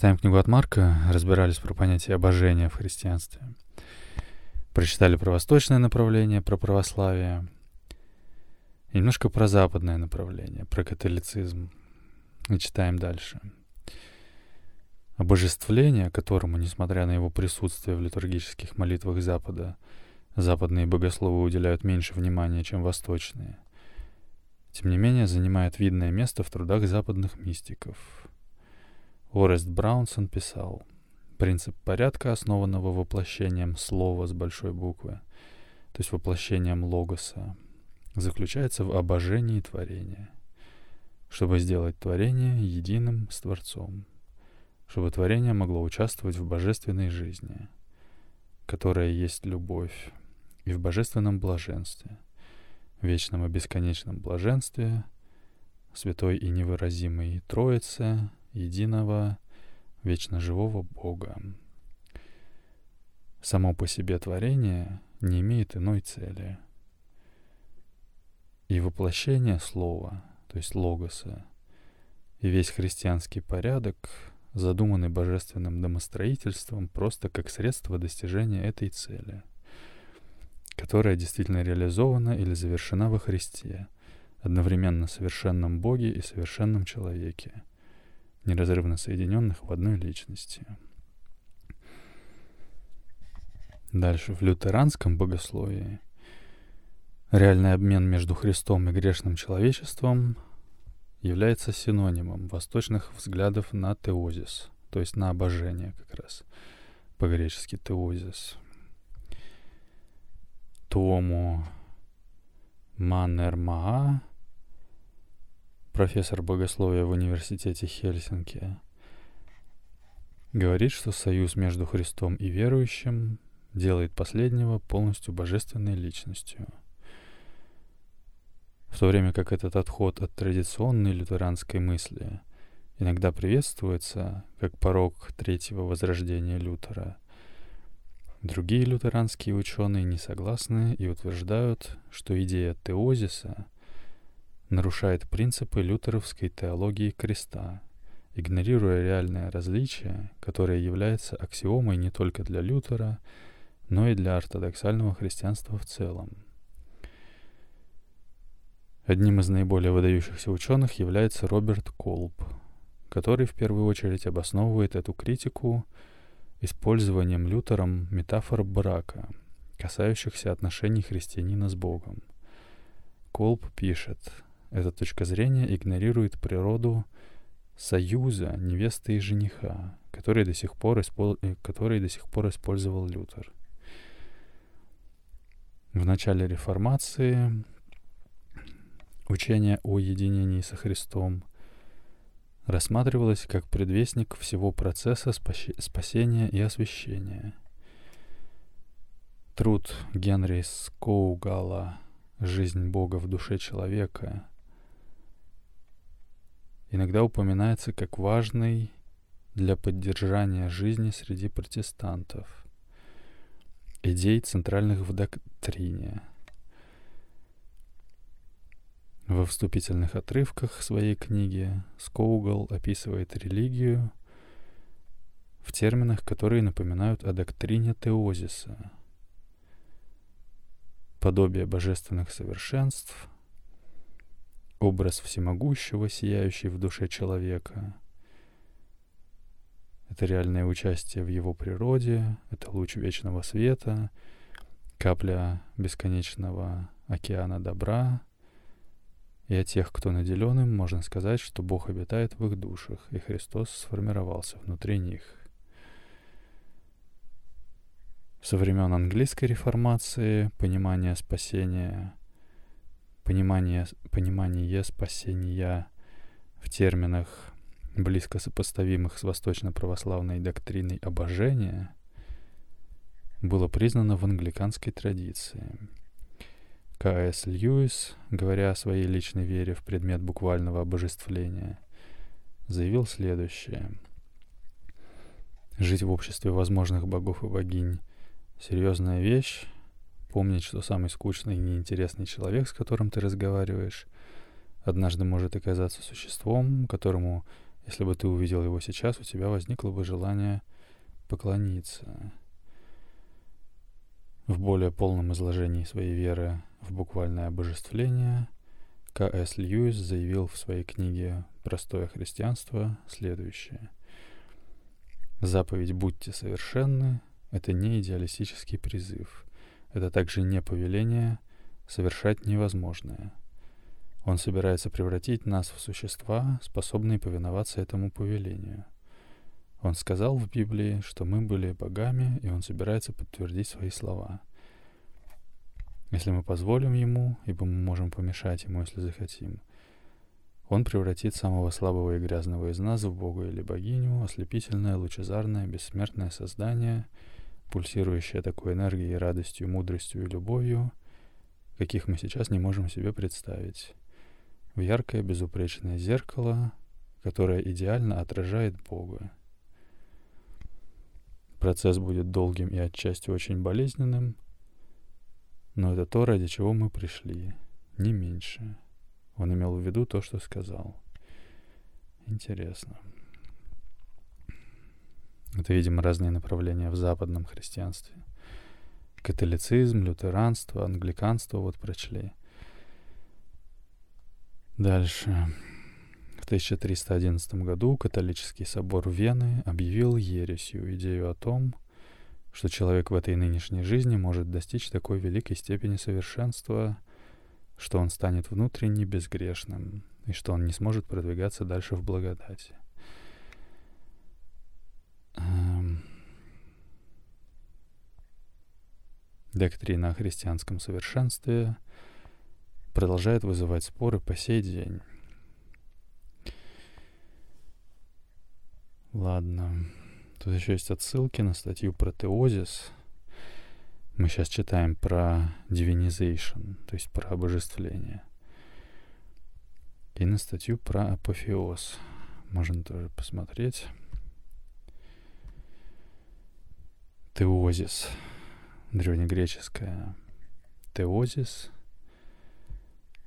Читаем книгу от Марка, разбирались про понятие обожения в христианстве. Прочитали про восточное направление, про православие. И немножко про западное направление, про католицизм. И читаем дальше. Обожествление, которому, несмотря на его присутствие в литургических молитвах Запада, западные богословы уделяют меньше внимания, чем восточные, тем не менее занимает видное место в трудах западных мистиков. Орест Браунсон писал, принцип порядка, основанного воплощением слова с большой буквы, то есть воплощением логоса, заключается в обожении творения, чтобы сделать творение единым с Творцом — чтобы творение могло участвовать в божественной жизни, которая есть любовь, и в божественном блаженстве, вечном и бесконечном блаженстве, святой и невыразимой Троице, единого, вечно живого Бога. Само по себе творение не имеет иной цели. И воплощение Слова, то есть Логоса, и весь христианский порядок — задуманный божественным домостроительством просто как средство достижения этой цели, которая действительно реализована или завершена во Христе, одновременно совершенном Боге и совершенном человеке, неразрывно соединенных в одной личности. Дальше, в лютеранском богословии реальный обмен между Христом и грешным человечеством — является синонимом восточных взглядов на теозис, то есть на обожение как раз, по-гречески теозис. Тому Маннермаа, профессор богословия в университете Хельсинки, говорит, что союз между Христом и верующим делает последнего полностью божественной личностью – в то время как этот отход от традиционной лютеранской мысли иногда приветствуется как порог третьего возрождения Лютера. Другие лютеранские ученые не согласны и утверждают, что идея теозиса нарушает принципы лютеровской теологии креста, игнорируя реальное различие, которое является аксиомой не только для Лютера, но и для ортодоксального христианства в целом – Одним из наиболее выдающихся ученых является Роберт Колб, который в первую очередь обосновывает эту критику использованием Лютером метафор брака, касающихся отношений христианина с Богом. Колб пишет, эта точка зрения игнорирует природу союза невесты и жениха, который до сих пор, испол... Э, который до сих пор использовал Лютер. В начале реформации Учение о единении со Христом рассматривалось как предвестник всего процесса спасения и освящения. Труд Генри Скоугала «Жизнь Бога в душе человека» иногда упоминается как важный для поддержания жизни среди протестантов, идей центральных в доктрине – во вступительных отрывках своей книги Скоугал описывает религию в терминах, которые напоминают о доктрине теозиса. Подобие божественных совершенств, образ всемогущего, сияющий в душе человека. Это реальное участие в его природе, это луч вечного света, капля бесконечного океана добра — и о тех, кто наделен им, можно сказать, что Бог обитает в их душах, и Христос сформировался внутри них. Со времен английской реформации понимание спасения, понимание, понимание спасения в терминах, близко сопоставимых с восточно-православной доктриной обожения, было признано в англиканской традиции – К.С. Льюис, говоря о своей личной вере в предмет буквального обожествления, заявил следующее. Жить в обществе возможных богов и богинь — серьезная вещь. Помнить, что самый скучный и неинтересный человек, с которым ты разговариваешь, однажды может оказаться существом, которому Если бы ты увидел его сейчас, у тебя возникло бы желание поклониться. В более полном изложении своей веры в буквальное обожествление К.С. Льюис заявил в своей книге «Простое христианство» следующее. «Заповедь «Будьте совершенны» — это не идеалистический призыв. Это также не повеление совершать невозможное. Он собирается превратить нас в существа, способные повиноваться этому повелению — он сказал в Библии, что мы были богами, и он собирается подтвердить свои слова. Если мы позволим ему, ибо мы можем помешать ему, если захотим, он превратит самого слабого и грязного из нас в бога или богиню, ослепительное, лучезарное, бессмертное создание, пульсирующее такой энергией, радостью, мудростью и любовью, каких мы сейчас не можем себе представить, в яркое безупречное зеркало, которое идеально отражает Бога. Процесс будет долгим и отчасти очень болезненным, но это то, ради чего мы пришли, не меньше. Он имел в виду то, что сказал. Интересно. Это, видимо, разные направления в западном христианстве. Католицизм, лютеранство, англиканство вот прочли. Дальше. 1311 году католический собор Вены объявил ересью идею о том, что человек в этой нынешней жизни может достичь такой великой степени совершенства, что он станет внутренне безгрешным и что он не сможет продвигаться дальше в благодати. Доктрина о христианском совершенстве продолжает вызывать споры по сей день. Ладно. Тут еще есть отсылки на статью про теозис. Мы сейчас читаем про divinization, то есть про обожествление. И на статью про апофеоз. Можно тоже посмотреть. Теозис. Древнегреческая. Теозис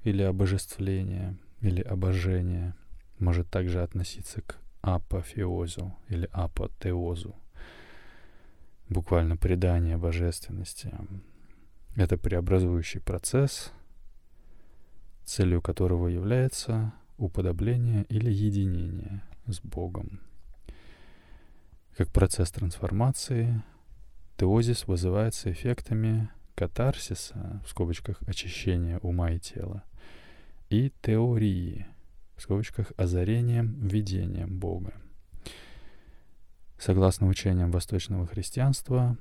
или обожествление, или обожение может также относиться к апофеозу или апотеозу. Буквально предание божественности. Это преобразующий процесс, целью которого является уподобление или единение с Богом. Как процесс трансформации, теозис вызывается эффектами катарсиса, в скобочках очищения ума и тела, и теории, в скобочках, озарением, видением Бога. Согласно учениям восточного христианства,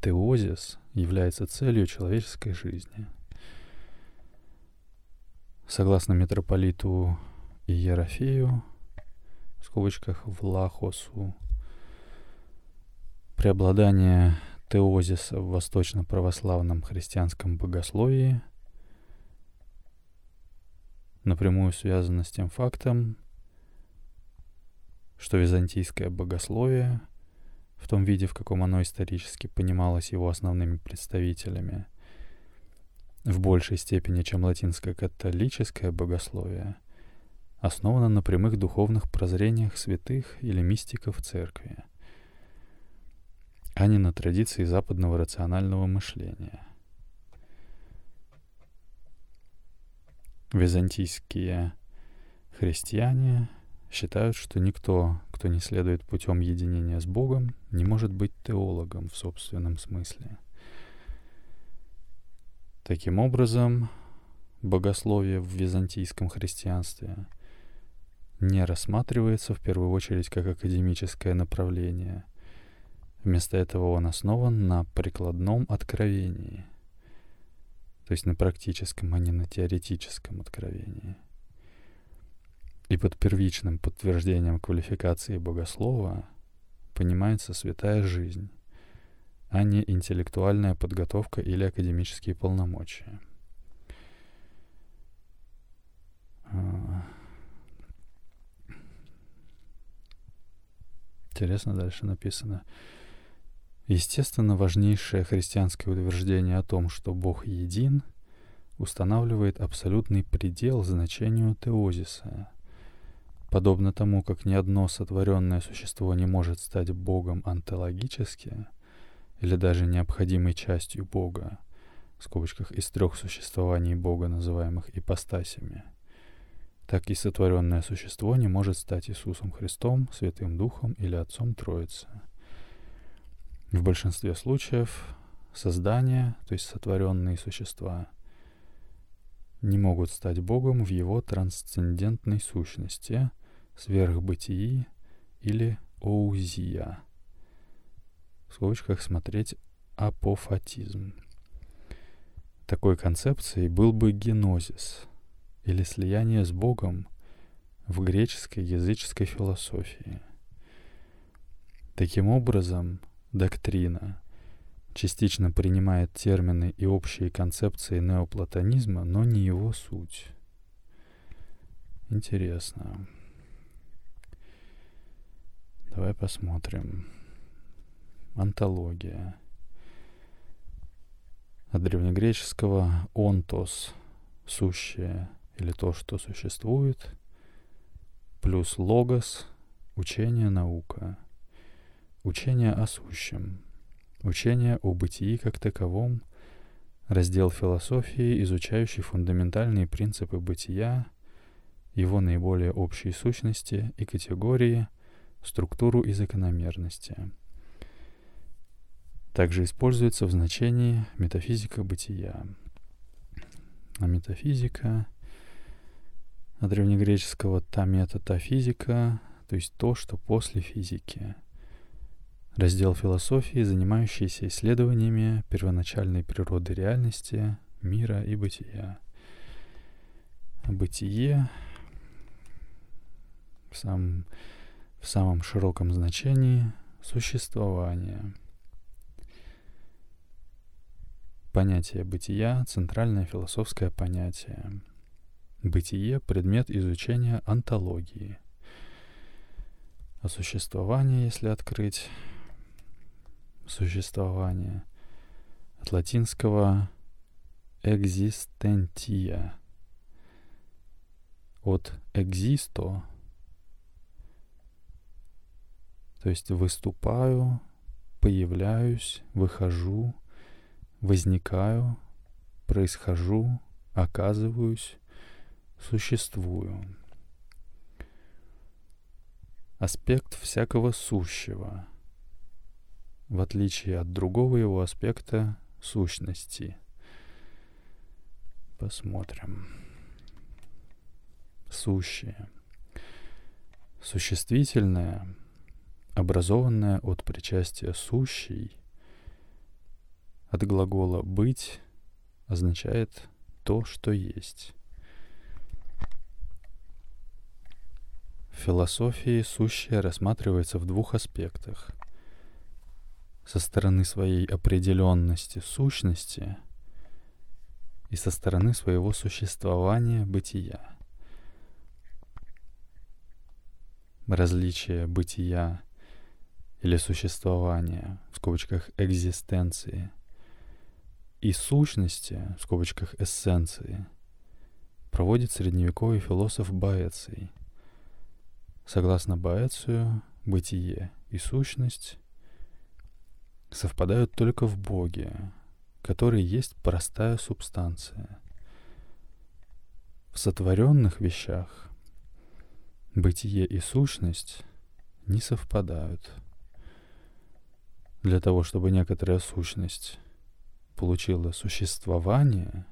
теозис является целью человеческой жизни. Согласно митрополиту Иерофею, в скобочках Влахосу, преобладание теозиса в восточно-православном христианском богословии – напрямую связано с тем фактом, что византийское богословие, в том виде, в каком оно исторически понималось его основными представителями, в большей степени, чем латинское католическое богословие, основано на прямых духовных прозрениях святых или мистиков церкви, а не на традиции западного рационального мышления – Византийские христиане считают, что никто, кто не следует путем единения с Богом, не может быть теологом в собственном смысле. Таким образом, богословие в византийском христианстве не рассматривается в первую очередь как академическое направление. Вместо этого он основан на прикладном откровении – то есть на практическом, а не на теоретическом откровении. И под первичным подтверждением квалификации богослова понимается святая жизнь, а не интеллектуальная подготовка или академические полномочия. А. Интересно дальше написано. Естественно, важнейшее христианское утверждение о том, что Бог един, устанавливает абсолютный предел значению теозиса, Подобно тому, как ни одно сотворенное существо не может стать Богом онтологически, или даже необходимой частью Бога, в скобочках из трех существований Бога, называемых ипостасями, так и сотворенное существо не может стать Иисусом Христом, Святым Духом или Отцом Троицы. В большинстве случаев создание, то есть сотворенные существа, не могут стать Богом в его трансцендентной сущности — сверхбытии или оузия. В скобочках смотреть апофатизм. Такой концепцией был бы генозис или слияние с Богом в греческой языческой философии. Таким образом, доктрина частично принимает термины и общие концепции неоплатонизма, но не его суть. Интересно. Давай посмотрим. Антология. От древнегреческого «онтос» — «сущее» или «то, что существует», плюс «логос» — «учение, наука», «учение о сущем», «учение о бытии как таковом», раздел философии, изучающий фундаментальные принципы бытия, его наиболее общие сущности и категории — структуру и закономерности. Также используется в значении метафизика бытия. А метафизика от древнегреческого тамета та физика, то есть то, что после физики. Раздел философии, занимающийся исследованиями первоначальной природы реальности, мира и бытия. Бытие сам в самом широком значении существование. Понятие бытия — центральное философское понятие. Бытие — предмет изучения антологии. А существование, если открыть, существование от латинского «existentia», от «existo» То есть выступаю, появляюсь, выхожу, возникаю, происхожу, оказываюсь, существую. Аспект всякого сущего, в отличие от другого его аспекта сущности. Посмотрим. Сущее. Существительное — образованная от причастия сущий, от глагола «быть» означает то, что есть. В философии сущее рассматривается в двух аспектах. Со стороны своей определенности сущности и со стороны своего существования бытия. Различие бытия или существования, в скобочках экзистенции, и сущности, в скобочках эссенции, проводит средневековый философ Боэций. Согласно Боэцию, бытие и сущность совпадают только в Боге, который есть простая субстанция. В сотворенных вещах бытие и сущность не совпадают – для того, чтобы некоторая сущность получила существование,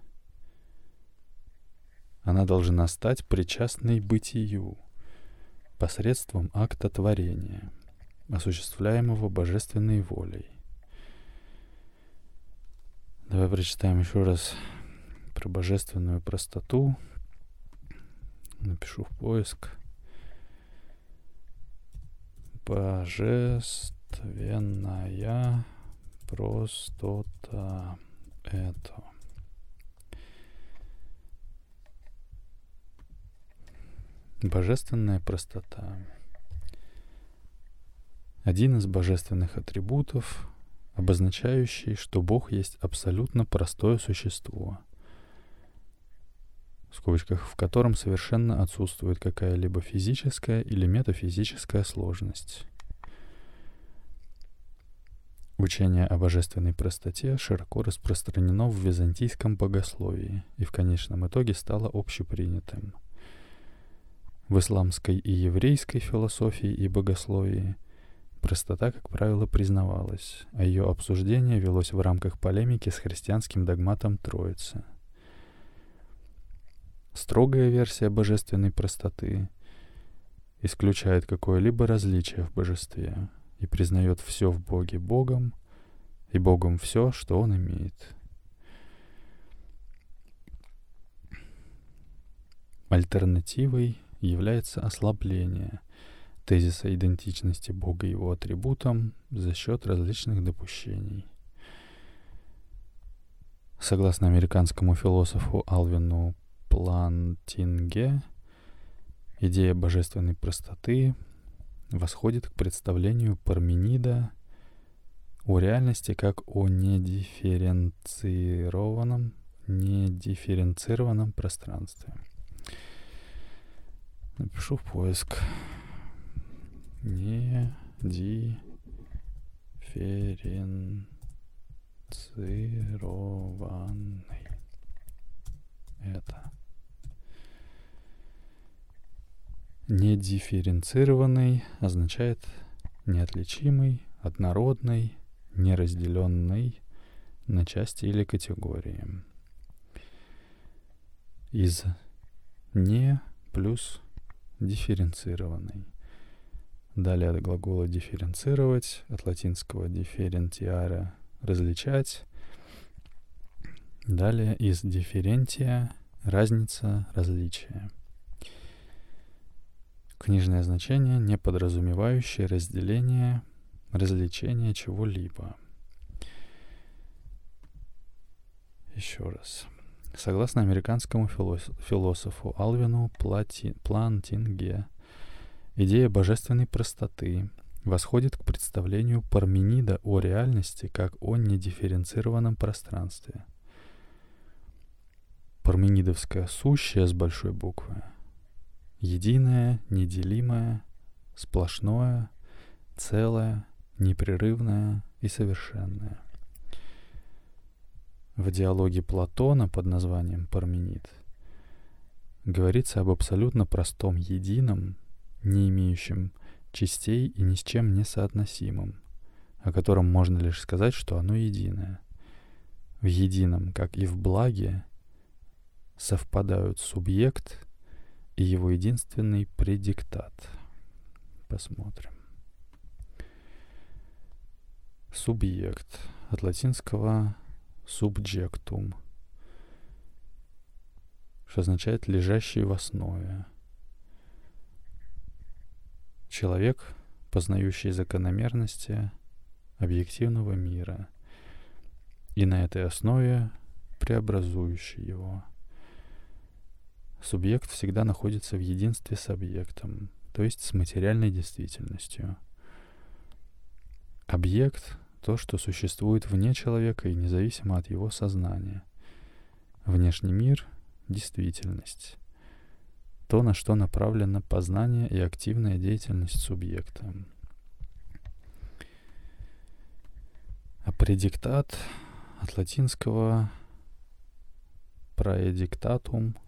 она должна стать причастной бытию посредством акта творения, осуществляемого божественной волей. Давай прочитаем еще раз про божественную простоту. Напишу в поиск. Божественная простота. Это. Божественная простота. Один из божественных атрибутов, обозначающий, что Бог есть абсолютно простое существо. в скобочках, в котором совершенно отсутствует какая-либо физическая или метафизическая сложность. Учение о божественной простоте широко распространено в византийском богословии и в конечном итоге стало общепринятым. В исламской и еврейской философии и богословии простота, как правило, признавалась, а ее обсуждение велось в рамках полемики с христианским догматом Троицы. Строгая версия божественной простоты исключает какое-либо различие в божестве, и признает все в Боге Богом, и Богом все, что он имеет. Альтернативой является ослабление тезиса идентичности Бога и его атрибутом за счет различных допущений. Согласно американскому философу Алвину Плантинге, идея божественной простоты восходит к представлению Парменида о реальности как о недифференцированном, недифференцированном пространстве. Напишу в поиск. Недифференцированный. Это Недифференцированный означает неотличимый, однородный, неразделенный на части или категории. Из «не» плюс дифференцированный. Далее от глагола дифференцировать, от латинского differentiare — различать. Далее из дифферентия — разница, различие — Книжное значение, не подразумевающее разделение, развлечение чего-либо. Еще раз. Согласно американскому философу Алвину Плати, Плантинге, идея божественной простоты восходит к представлению Парменида о реальности как о недифференцированном пространстве. Парменидовская сущая с большой буквы — Единое, неделимое, сплошное, целое, непрерывное и совершенное. В диалоге Платона под названием «Парменид» говорится об абсолютно простом едином, не имеющем частей и ни с чем не соотносимом, о котором можно лишь сказать, что оно единое. В едином, как и в благе, совпадают субъект и его единственный предиктат. Посмотрим. Субъект. От латинского subjectum, что означает лежащий в основе. Человек, познающий закономерности объективного мира и на этой основе преобразующий его – субъект всегда находится в единстве с объектом, то есть с материальной действительностью. Объект — то, что существует вне человека и независимо от его сознания. Внешний мир — действительность. То, на что направлено познание и активная деятельность субъекта. А предиктат от латинского «праедиктатум» —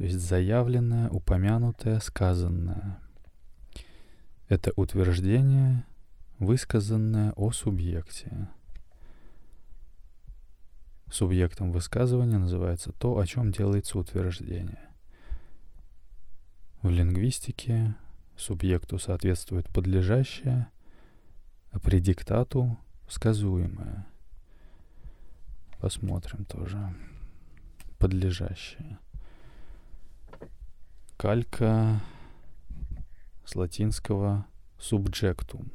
то есть заявленное, упомянутое, сказанное. Это утверждение, высказанное о субъекте. Субъектом высказывания называется то, о чем делается утверждение. В лингвистике субъекту соответствует подлежащее, а предиктату — сказуемое. Посмотрим тоже. Подлежащее — Калька с латинского subjectum.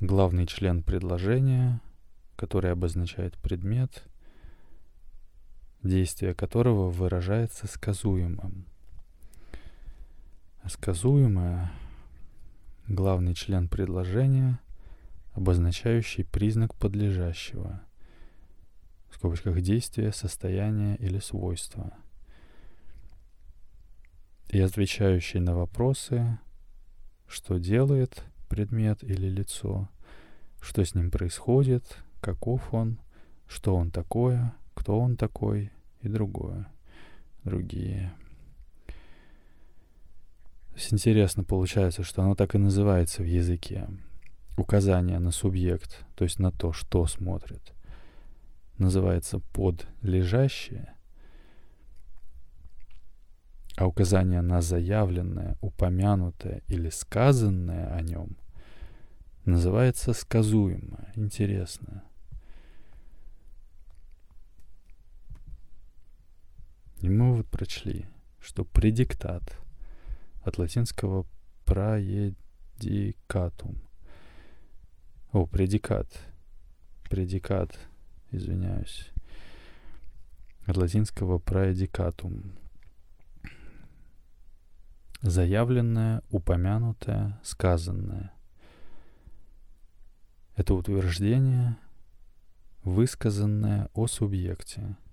Главный член предложения, который обозначает предмет, действие которого выражается сказуемым. Сказуемое — главный член предложения, обозначающий признак подлежащего. в скобочках действие, состояние или свойство. И отвечающий на вопросы, что делает предмет или лицо, что с ним происходит, каков он, что он такое, кто он такой и другое, другие. То есть интересно получается, что оно так и называется в языке. Указание на субъект, то есть на то, что смотрит, называется подлежащее, а указание на заявленное, упомянутое или сказанное о нем называется сказуемое. Интересно. И мы вот прочли, что предиктат — от латинского праедикатум. О, предикат. Предикат, извиняюсь. От латинского праедикатум. Заявленное, упомянутое, сказанное. Это утверждение, высказанное о субъекте –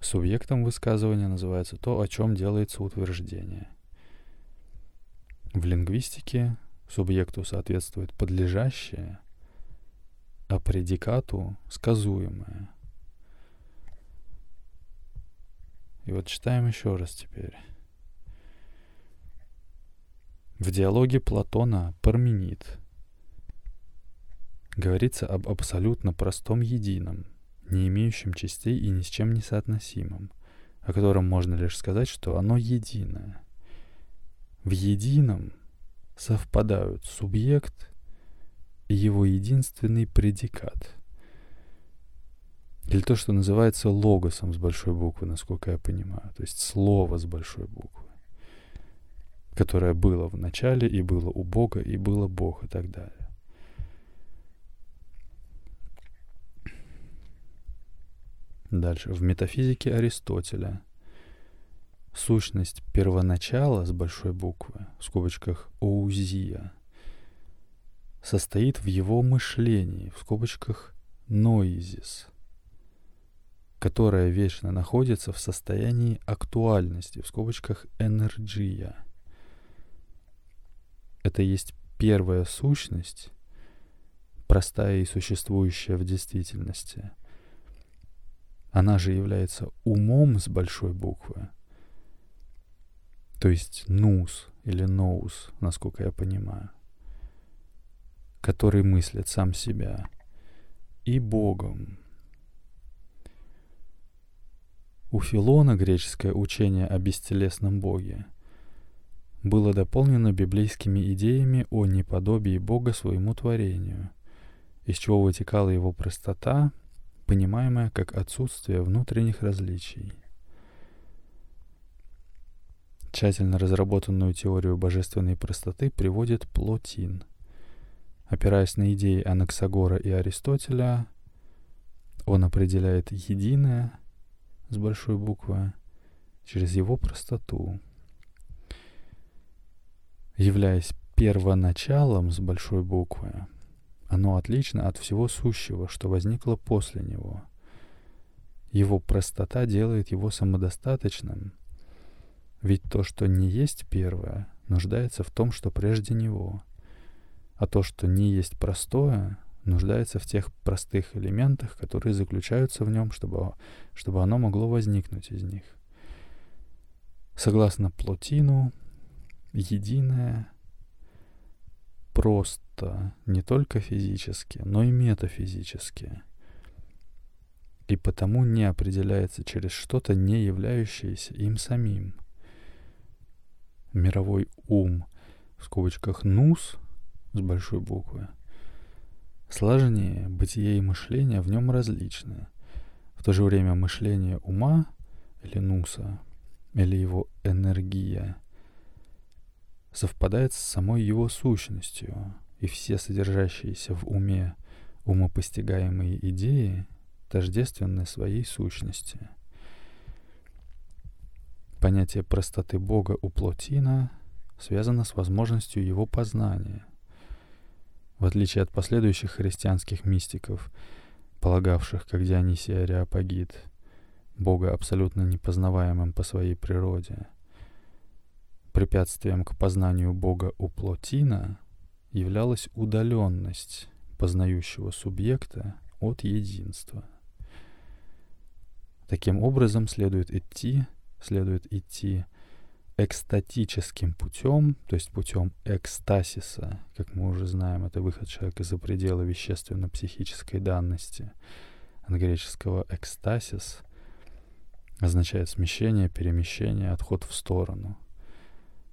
Субъектом высказывания называется то, о чем делается утверждение. В лингвистике субъекту соответствует подлежащее, а предикату — сказуемое. И вот читаем еще раз теперь. В диалоге Платона «Парменид» говорится об абсолютно простом едином — не имеющим частей и ни с чем не соотносимым, о котором можно лишь сказать, что оно единое. В едином совпадают субъект и его единственный предикат. Или то, что называется логосом с большой буквы, насколько я понимаю. То есть слово с большой буквы, которое было в начале и было у Бога, и было Бог и так далее. Дальше. В метафизике Аристотеля сущность первоначала с большой буквы, в скобочках оузия, состоит в его мышлении, в скобочках ноизис, которое вечно находится в состоянии актуальности, в скобочках энерджия. Это есть первая сущность, простая и существующая в действительности – она же является умом с большой буквы. То есть нус или ноус, насколько я понимаю, который мыслит сам себя, и Богом. У Филона греческое учение о бестелесном Боге было дополнено библейскими идеями о неподобии Бога своему творению, из чего вытекала его простота понимаемое как отсутствие внутренних различий. Тщательно разработанную теорию божественной простоты приводит Плотин. Опираясь на идеи Анаксагора и Аристотеля, он определяет единое с большой буквы через его простоту. Являясь первоначалом с большой буквы, оно отлично от всего сущего, что возникло после него. Его простота делает его самодостаточным, ведь то, что не есть первое, нуждается в том, что прежде него, а то, что не есть простое, нуждается в тех простых элементах, которые заключаются в нем, чтобы, чтобы оно могло возникнуть из них. Согласно Плотину, единое — просто не только физически, но и метафизически. И потому не определяется через что-то, не являющееся им самим. Мировой ум, в скобочках «нус» с большой буквы, сложнее, бытие и мышление в нем различны. В то же время мышление ума или нуса, или его энергия — совпадает с самой его сущностью, и все содержащиеся в уме умопостигаемые идеи тождественны своей сущности. Понятие простоты Бога у Плотина связано с возможностью его познания. В отличие от последующих христианских мистиков, полагавших, как Дионисий Ариапагит, Бога абсолютно непознаваемым по своей природе, препятствием к познанию Бога у Плотина являлась удаленность познающего субъекта от единства. Таким образом следует идти, следует идти экстатическим путем, то есть путем экстасиса, как мы уже знаем, это выход человека за пределы вещественно-психической данности. От греческого экстасис означает смещение, перемещение, отход в сторону.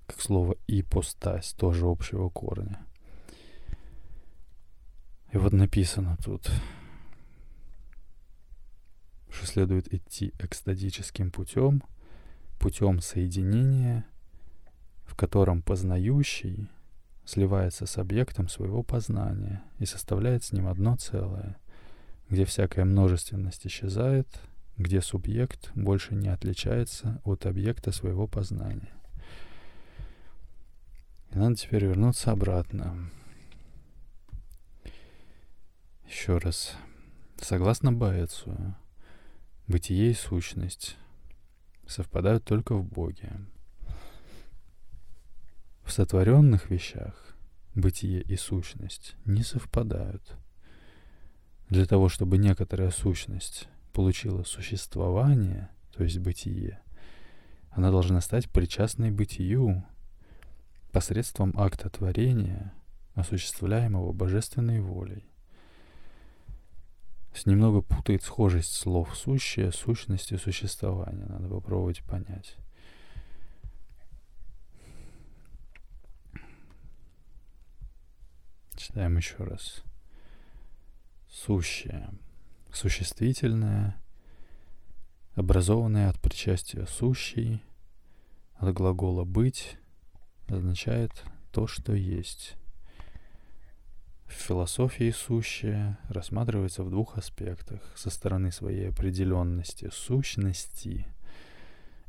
Как слово ипостась, тоже общего корня. И вот написано тут, что следует идти экстатическим путем, путем соединения, в котором познающий сливается с объектом своего познания и составляет с ним одно целое, где всякая множественность исчезает, где субъект больше не отличается от объекта своего познания. Надо теперь вернуться обратно. Еще раз. Согласно Боэцию, бытие и сущность совпадают только в Боге. В сотворенных вещах бытие и сущность не совпадают. Для того, чтобы некоторая сущность получила существование, то есть бытие, она должна стать причастной бытию посредством акта творения, осуществляемого божественной волей. Есть немного путает схожесть слов «сущее», «сущность» и «существование». Надо попробовать понять. Читаем еще раз. Сущее. Существительное, образованное от причастия сущий, от глагола «быть», означает то, что есть. В философии сущее рассматривается в двух аспектах. Со стороны своей определенности сущности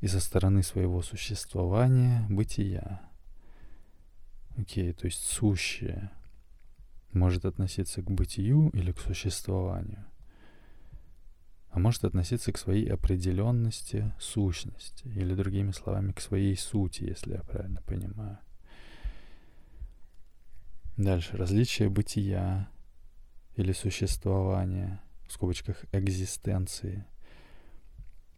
и со стороны своего существования бытия. Окей, то есть сущее может относиться к бытию или к существованию, а может относиться к своей определенности сущности, или другими словами, к своей сути, если я правильно понимаю. Дальше. Различие бытия или существования, в скобочках экзистенции,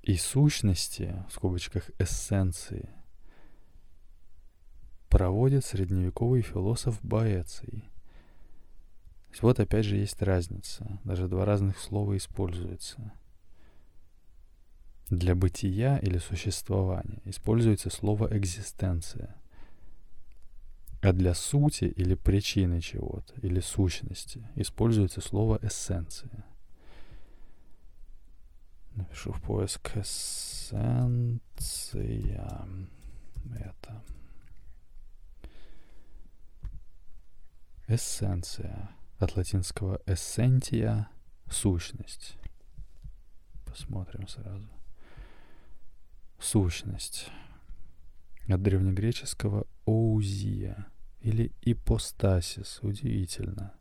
и сущности, в скобочках эссенции, проводит средневековый философ Боэций. Вот опять же есть разница. Даже два разных слова используются. Для бытия или существования используется слово экзистенция. А для сути или причины чего-то, или сущности, используется слово эссенция. Напишу в поиск эссенция. Это. Эссенция. От латинского эссентия — сущность. Посмотрим сразу. Сущность от древнегреческого «оузия» или «ипостасис». Удивительно.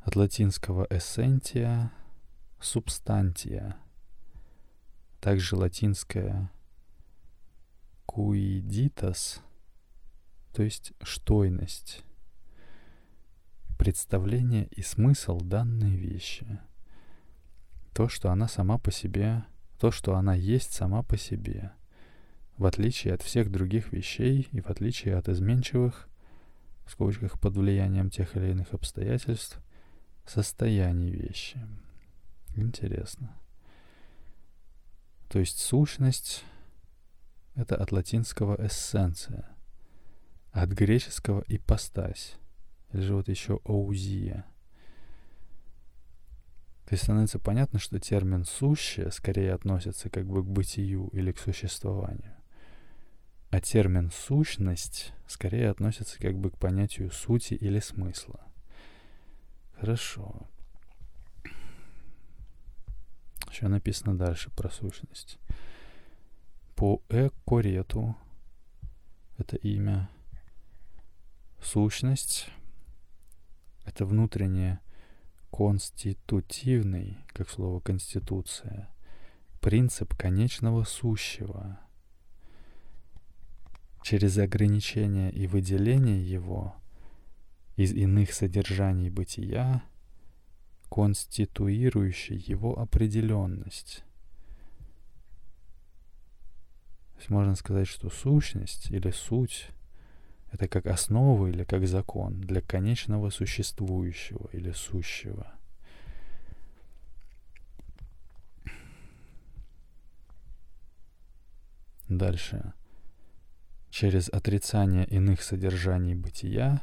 От латинского «эссентия» — «субстантия». Также латинское «куидитас», то есть «штойность». Представление и смысл данной вещи. То, что она сама по себе, то, что она есть сама по себе — в отличие от всех других вещей и в отличие от изменчивых, в скобочках под влиянием тех или иных обстоятельств, состояний вещи. Интересно. То есть сущность — это от латинского эссенция, от греческого ипостась, или же вот еще оузия. То есть становится понятно, что термин «сущее» скорее относится как бы к бытию или к существованию. А термин «сущность» скорее относится как бы к понятию сути или смысла. Хорошо. Еще написано дальше про сущность. По Экорету, это имя, Сущность — это внутренне конститутивный, как слово «конституция», принцип конечного сущего. Через ограничение и выделение его из иных содержаний бытия, конституирующий его определенность. То есть можно сказать, что сущность или суть — это как основа или как закон для конечного существующего или сущего. Дальше. Через отрицание иных содержаний бытия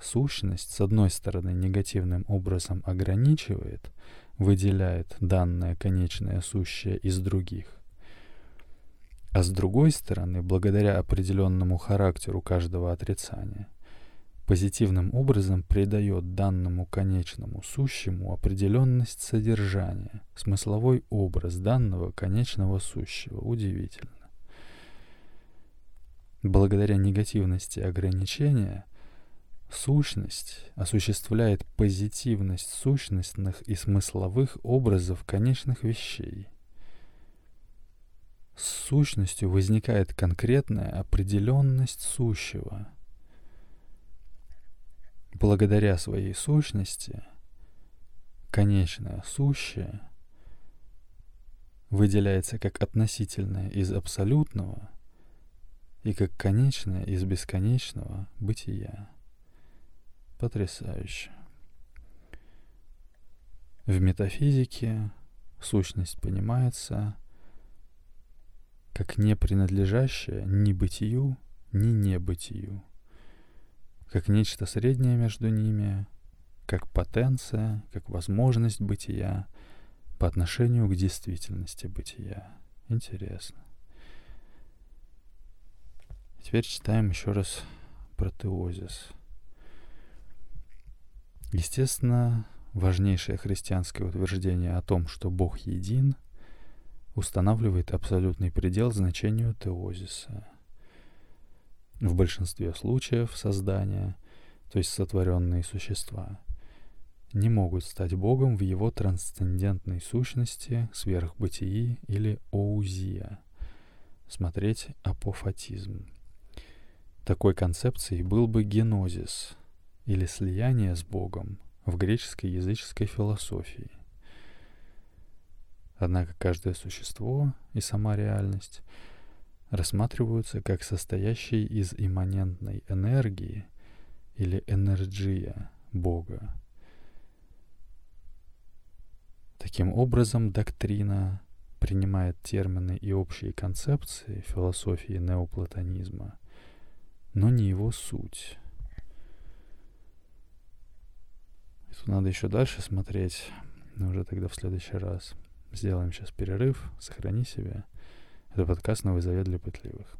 сущность, с одной стороны, негативным образом ограничивает, выделяет данное конечное сущее из других, а с другой стороны, благодаря определенному характеру каждого отрицания, позитивным образом придает данному конечному сущему определенность содержания, смысловой образ данного конечного сущего. Удивительно. Благодаря негативности ограничения сущность осуществляет позитивность сущностных и смысловых образов конечных вещей – с сущностью возникает конкретная определенность сущего. Благодаря своей сущности конечное сущее выделяется как относительное из абсолютного и как конечное из бесконечного бытия. Потрясающе. В метафизике сущность понимается как не принадлежащее ни бытию, ни небытию, как нечто среднее между ними, как потенция, как возможность бытия по отношению к действительности бытия. Интересно. Теперь читаем еще раз про теозис. Естественно, важнейшее христианское утверждение о том, что Бог един, устанавливает абсолютный предел значению теозиса. В большинстве случаев создания, то есть сотворенные существа, не могут стать Богом в его трансцендентной сущности, сверхбытии или оузия. Смотреть апофатизм. Такой концепцией был бы генозис, или слияние с Богом в греческой языческой философии – Однако каждое существо и сама реальность рассматриваются как состоящие из имманентной энергии или энерджия Бога. Таким образом, доктрина принимает термины и общие концепции философии неоплатонизма, но не его суть. Тут надо еще дальше смотреть, но уже тогда в следующий раз. Сделаем сейчас перерыв. Сохрани себя. Это подкаст «Новый завет для пытливых».